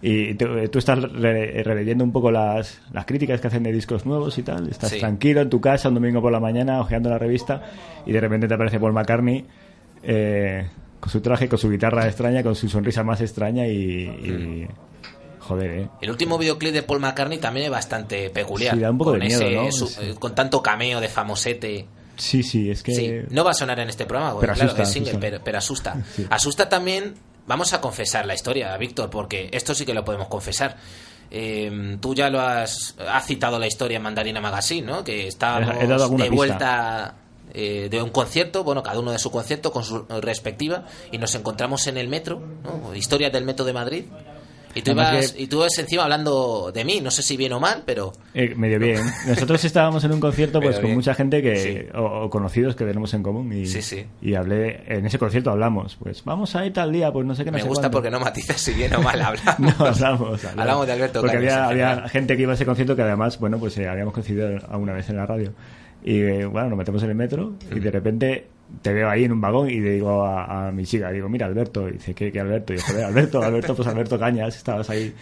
Y tú, tú estás re- releyendo un poco las, las críticas que hacen de discos nuevos y tal. Estás Sí. tranquilo en tu casa un domingo por la mañana, hojeando la revista, y de repente te aparece Paul McCartney eh, con su traje, con su guitarra extraña, con su sonrisa más extraña y, y- joder, ¿eh? El último videoclip de Paul McCartney también es bastante peculiar. Sí, da un poco con de miedo, ese ¿no? su- Sí. con tanto cameo de famosete. Sí, sí, es que... Sí, no va a sonar en este programa, porque Pero claro, asusta, es single, asusta. Pero, pero asusta. <laughs> Asusta también, vamos a confesar la historia, Víctor, porque esto sí que lo podemos confesar. Eh, tú ya lo has, has citado la historia en Mandarina Magazine, ¿no? Que estábamos He dado alguna de vuelta eh, de un concierto, bueno, cada uno de su concierto con su respectiva, y nos encontramos en el metro, ¿no? Historias del metro de Madrid. Y tú, Además ibas, que- y tú ibas encima hablando de mí, no sé si bien o mal, pero Eh, medio bien. Nosotros estábamos en un concierto pues Medio con bien. mucha gente que Sí. o, o conocidos que tenemos en común y, Sí, sí. y hablé en ese concierto hablamos pues vamos a ir tal día pues no sé qué no me sé gusta cuándo. porque no matizas si bien o mal <laughs> hablamos. No, hablamos, Hablamos de Alberto Porque Cañas, había, había gente que iba a ese concierto que además, bueno, pues eh, habíamos coincidido alguna vez en la radio. Y eh, bueno, nos metemos en el metro y de repente te veo ahí en un vagón y le digo a, a mi chica, digo, mira, Alberto. Y dice, ¿qué, qué Alberto? Y yo, joder, Alberto, Alberto, pues Alberto Cañas, estabas ahí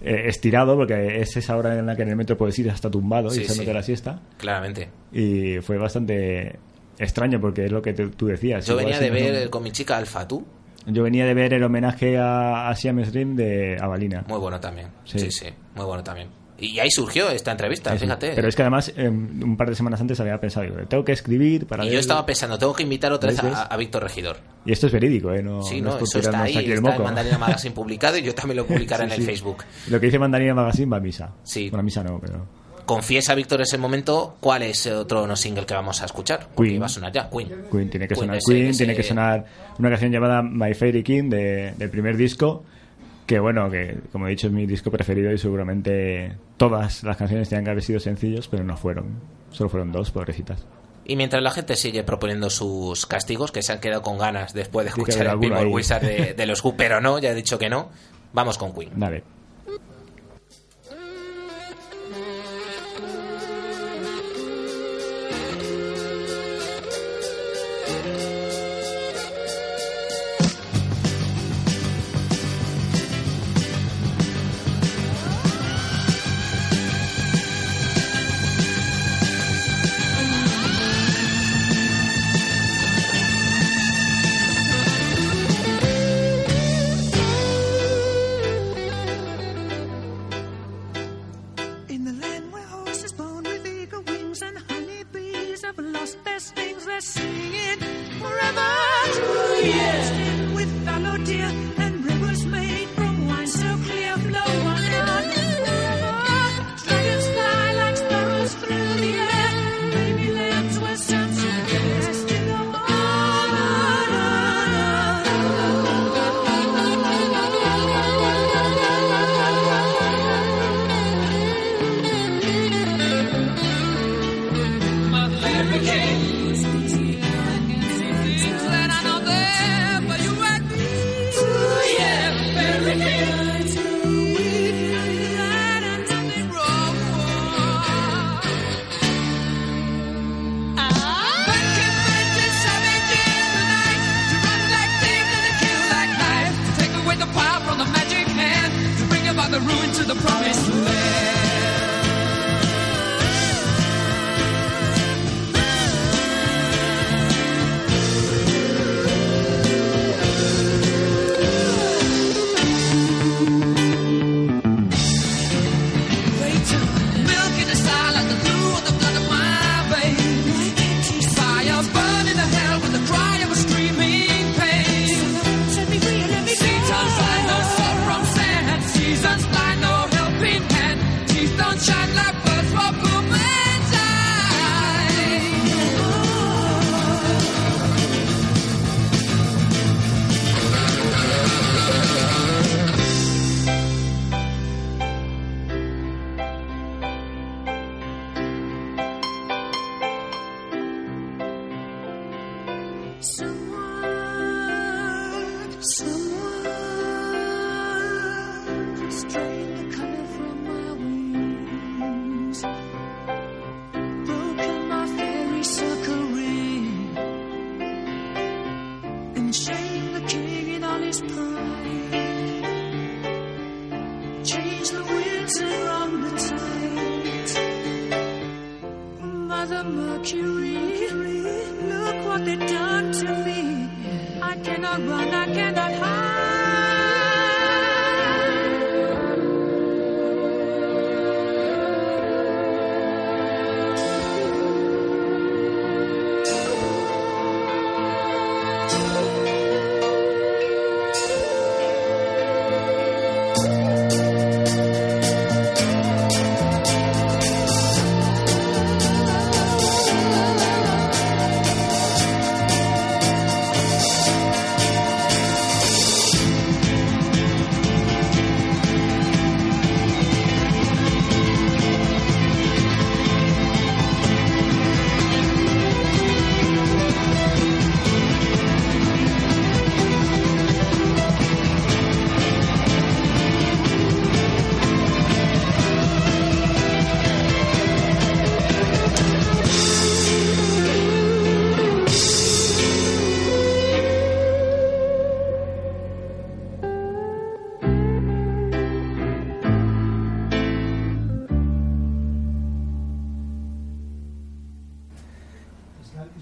eh, estirado porque es esa hora en la que en el metro puedes ir hasta tumbado Sí, y echándote sí. la siesta. Claramente. Y fue bastante extraño porque es lo que te- tú decías. Yo venía de ver con mi chica Alfa, ¿tú? Yo venía de ver el homenaje a, a Siam Stream de Avalina. Muy bueno también. Sí. Sí, sí, muy bueno también. Y ahí surgió esta entrevista, fíjate. Pero es que además, eh, un par de semanas antes había pensado, digo, tengo que escribir para y yo estaba pensando, tengo que invitar otra vez a, a Víctor Regidor. Y esto es verídico, ¿eh? No, sí, no no, es eso está ahí, aquí el está en moco. Mandarina Magazine <laughs> publicado y yo también lo publicaré en el sí. Facebook. Lo que dice Mandarina Magazine va a misa. Sí. Bueno, a misa no, pero... Confiesa, Víctor, ese momento, ¿cuál es el otro no single que vamos a escuchar? Porque Queen. va a sonar ya, Queen. Queen tiene que Queen, sonar ese- Queen, ese- tiene que sonar una canción llamada My Fairy King de- del primer disco, que bueno, que como he dicho es mi disco preferido y seguramente todas las canciones tenían que haber sido sencillos, pero no fueron. Solo fueron dos, pobrecitas. Y mientras la gente sigue proponiendo sus castigos, que se han quedado con ganas después de escuchar el ahí. Wizard de, de los Who, pero no, ya he dicho que no, vamos con Queen. Dale.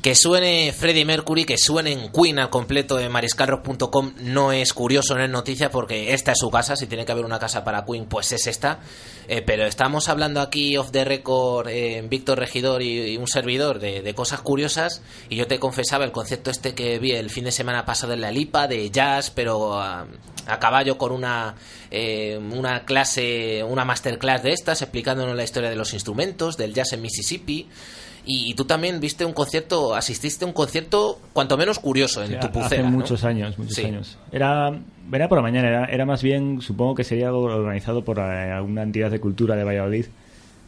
Que suene Freddie Mercury, que suene en Queen al completo de mariscalrock.com no es curioso, no es noticia, porque esta es su casa. Si tiene que haber una casa para Queen, pues es esta. Eh, pero estamos hablando aquí off the record, eh, Víctor Regidor y, un servidor, de, de cosas curiosas. Y yo te confesaba el concepto este que vi el fin de semana pasado en la Lipa, de jazz, pero a, a caballo con una, eh, una clase, una masterclass de estas, explicándonos la historia de los instrumentos, del jazz en Mississippi. Y, y tú también viste un concierto, asististe a un concierto cuanto menos curioso en tu Hace pulsera. ¿no? muchos años, muchos Sí. años. Era, era por la mañana, era, era más bien, supongo que sería algo organizado por eh, alguna entidad de cultura de Valladolid.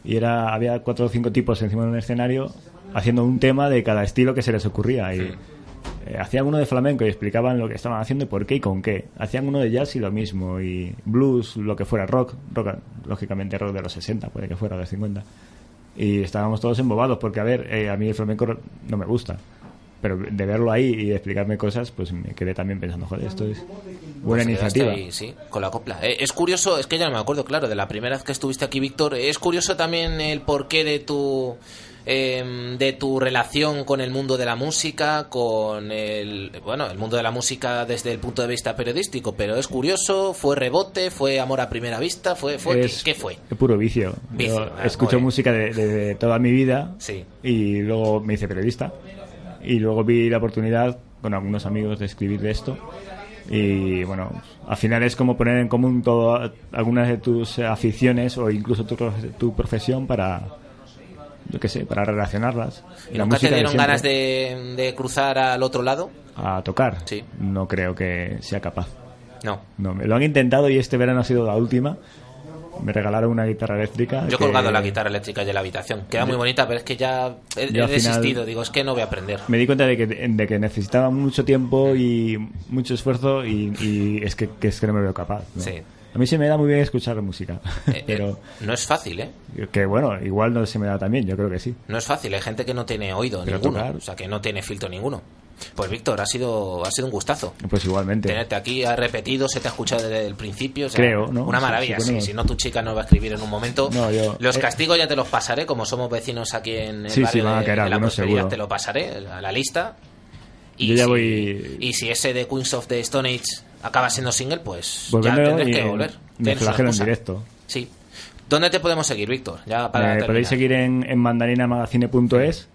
Y era, había cuatro o cinco tipos encima de un escenario haciendo un tema de cada estilo que se les ocurría. Y eh, hacían uno de flamenco y explicaban lo que estaban haciendo y por qué y con qué. Hacían uno de jazz y lo mismo. Y blues, lo que fuera, rock, rock lógicamente rock de los 60, puede que fuera de los 50. Y estábamos todos embobados porque, a ver, eh, a mí el flamenco no me gusta. Pero de verlo ahí y de explicarme cosas, pues me quedé también pensando, joder, esto es buena Pues iniciativa. ahí, sí, con la copla. Eh, es curioso, es que ya no me acuerdo, claro, de la primera vez que estuviste aquí, Víctor. Es curioso también el porqué de tu eh, de tu relación con el mundo de la música, con el bueno, el mundo de la música desde el punto de vista periodístico, pero es curioso, fue rebote, fue amor a primera vista, fue, fue Es- ¿qué, qué fue? Es puro vicio. Vicio, Yo ah, escucho música de, de- de toda mi vida Sí. y luego me hice periodista. Y luego vi la oportunidad con algunos amigos de escribir de esto. Y bueno, al final es como poner en común todo, algunas de tus aficiones o incluso tu, tu profesión para, yo qué sé, para relacionarlas. ¿Y La nunca te música de dieron siempre. ganas de, de cruzar al otro lado? A tocar. Sí. No creo que sea capaz. No. No, me lo han intentado y este verano ha sido la última. Me regalaron una guitarra eléctrica. Yo he que- colgado la guitarra eléctrica de la habitación. Queda muy bonita, pero es que ya he, he desistido. Digo, es que no voy a aprender. Me di cuenta de que, de que necesitaba mucho tiempo y mucho esfuerzo y, y es, que, que es que no me veo capaz. ¿no? Sí. A mí se me da muy bien escuchar música, Eh, <laughs> pero eh, no es fácil, ¿eh? que bueno, igual no se me da también, yo creo que sí. No es fácil, hay gente que no tiene oído Pero ninguno, tocar- o sea, que no tiene filtro ninguno. Pues Víctor, ha sido, ha sido un gustazo. Pues igualmente. Tenerte aquí, ha repetido, se te ha escuchado desde el principio. o sea, Creo, ¿no? Una maravilla, sí, sí, bueno. Si no, tu chica nos va a escribir en un momento. No, yo- Los eh, castigos ya te los pasaré, como somos vecinos aquí en el barrio de, caer de la Prosperidad, te lo pasaré a la lista. Y Yo ya si, voy- y si ese de Queens of the Stone Age acaba siendo single, pues ya tendrás que volver. me flagelo en directo. Sí. ¿Dónde te podemos seguir, Víctor? Ya para terminar. podéis seguir en, en mandarinamagazine.es,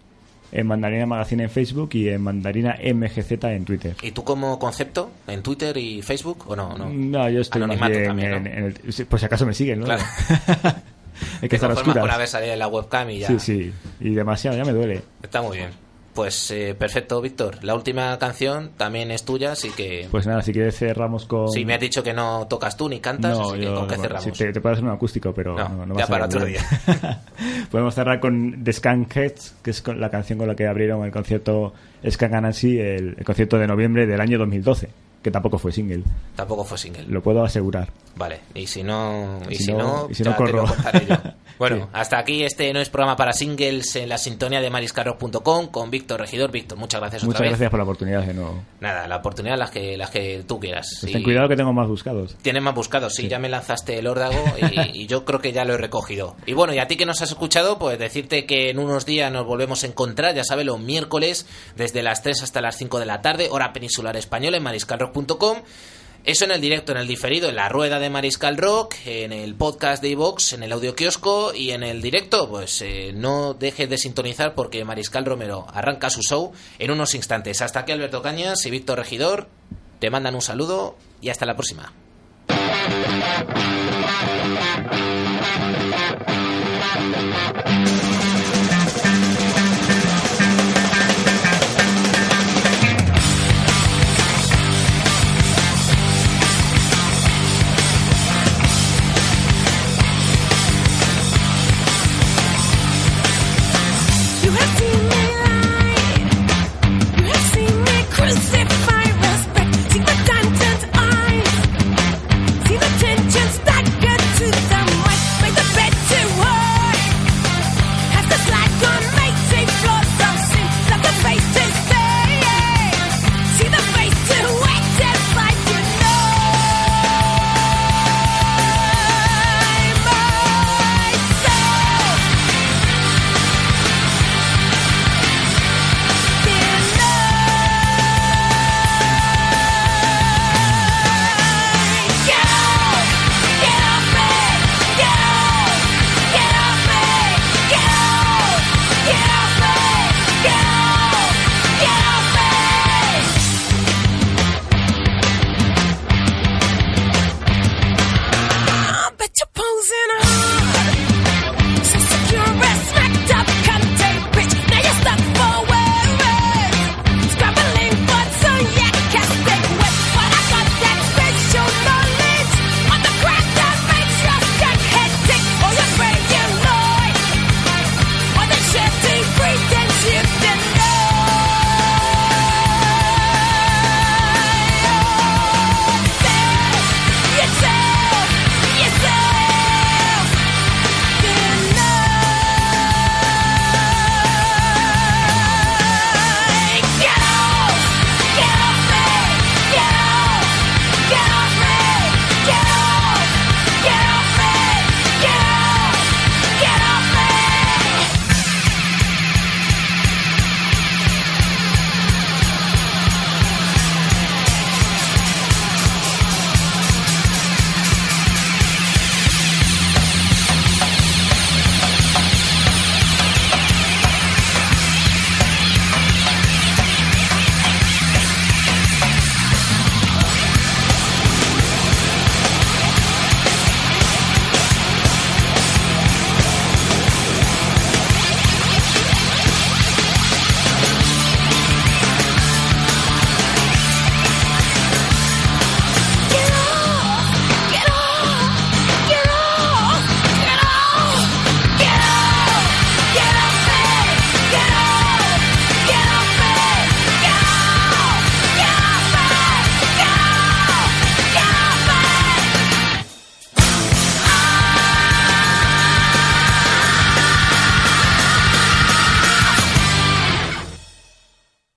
en Mandarina Magazine en Facebook y en Mandarina MGZ en Twitter. ¿Y tú como concepto en Twitter y Facebook o no? no? No, yo estoy más bien también, ¿no? en, en el... Por si acaso me siguen, ¿no? Claro. <laughs> Hay que estar oscuras. con haber salido en la webcam y ya. Sí, sí. Y demasiado, ya me duele. Está muy bien. Pues eh, perfecto, Víctor. La última canción también es tuya, así que... Pues nada, si quieres cerramos con... Sí, me has dicho que no tocas tú ni cantas, No, así que. ¿con qué cerramos? sí, te, te puedo hacer un acústico, pero No, no, no va ya para otro bien. <laughs> Podemos cerrar con The Skunk Heads, que es con la canción con la que abrieron el concierto Skunk Anansi, el, el concierto de noviembre del año 2012, que tampoco fue single. Tampoco fue single. Lo puedo asegurar. Vale, y si no, y Y si, si no, no- y si ya no te lo corro. contaré yo. <laughs> Bueno, Sí. hasta aquí este no es programa para singles en la sintonía de mariscarrock.com con Víctor Regidor. Víctor, muchas gracias Muchas otra vez. gracias por la oportunidad de nuevo. Nada, la oportunidad las que las que tú quieras. Pues ten cuidado que tengo más buscados. Tienes más buscados, sí, ya me lanzaste el órdago y, y yo creo que ya lo he recogido. Y bueno, y a ti que nos has escuchado, pues decirte que en unos días nos volvemos a encontrar, ya sabes, los miércoles, desde las 3 hasta las 5 de la tarde, hora peninsular española, en mariscalrock.com. Eso en el directo, en el diferido, en la rueda de Mariscal Rock, en el podcast de iVox, en el audio kiosco y en el directo, pues eh, no dejes de sintonizar porque Mariscal Romero arranca su show en unos instantes. Hasta aquí Alberto Cañas y Víctor Regidor, te mandan un saludo y hasta la próxima.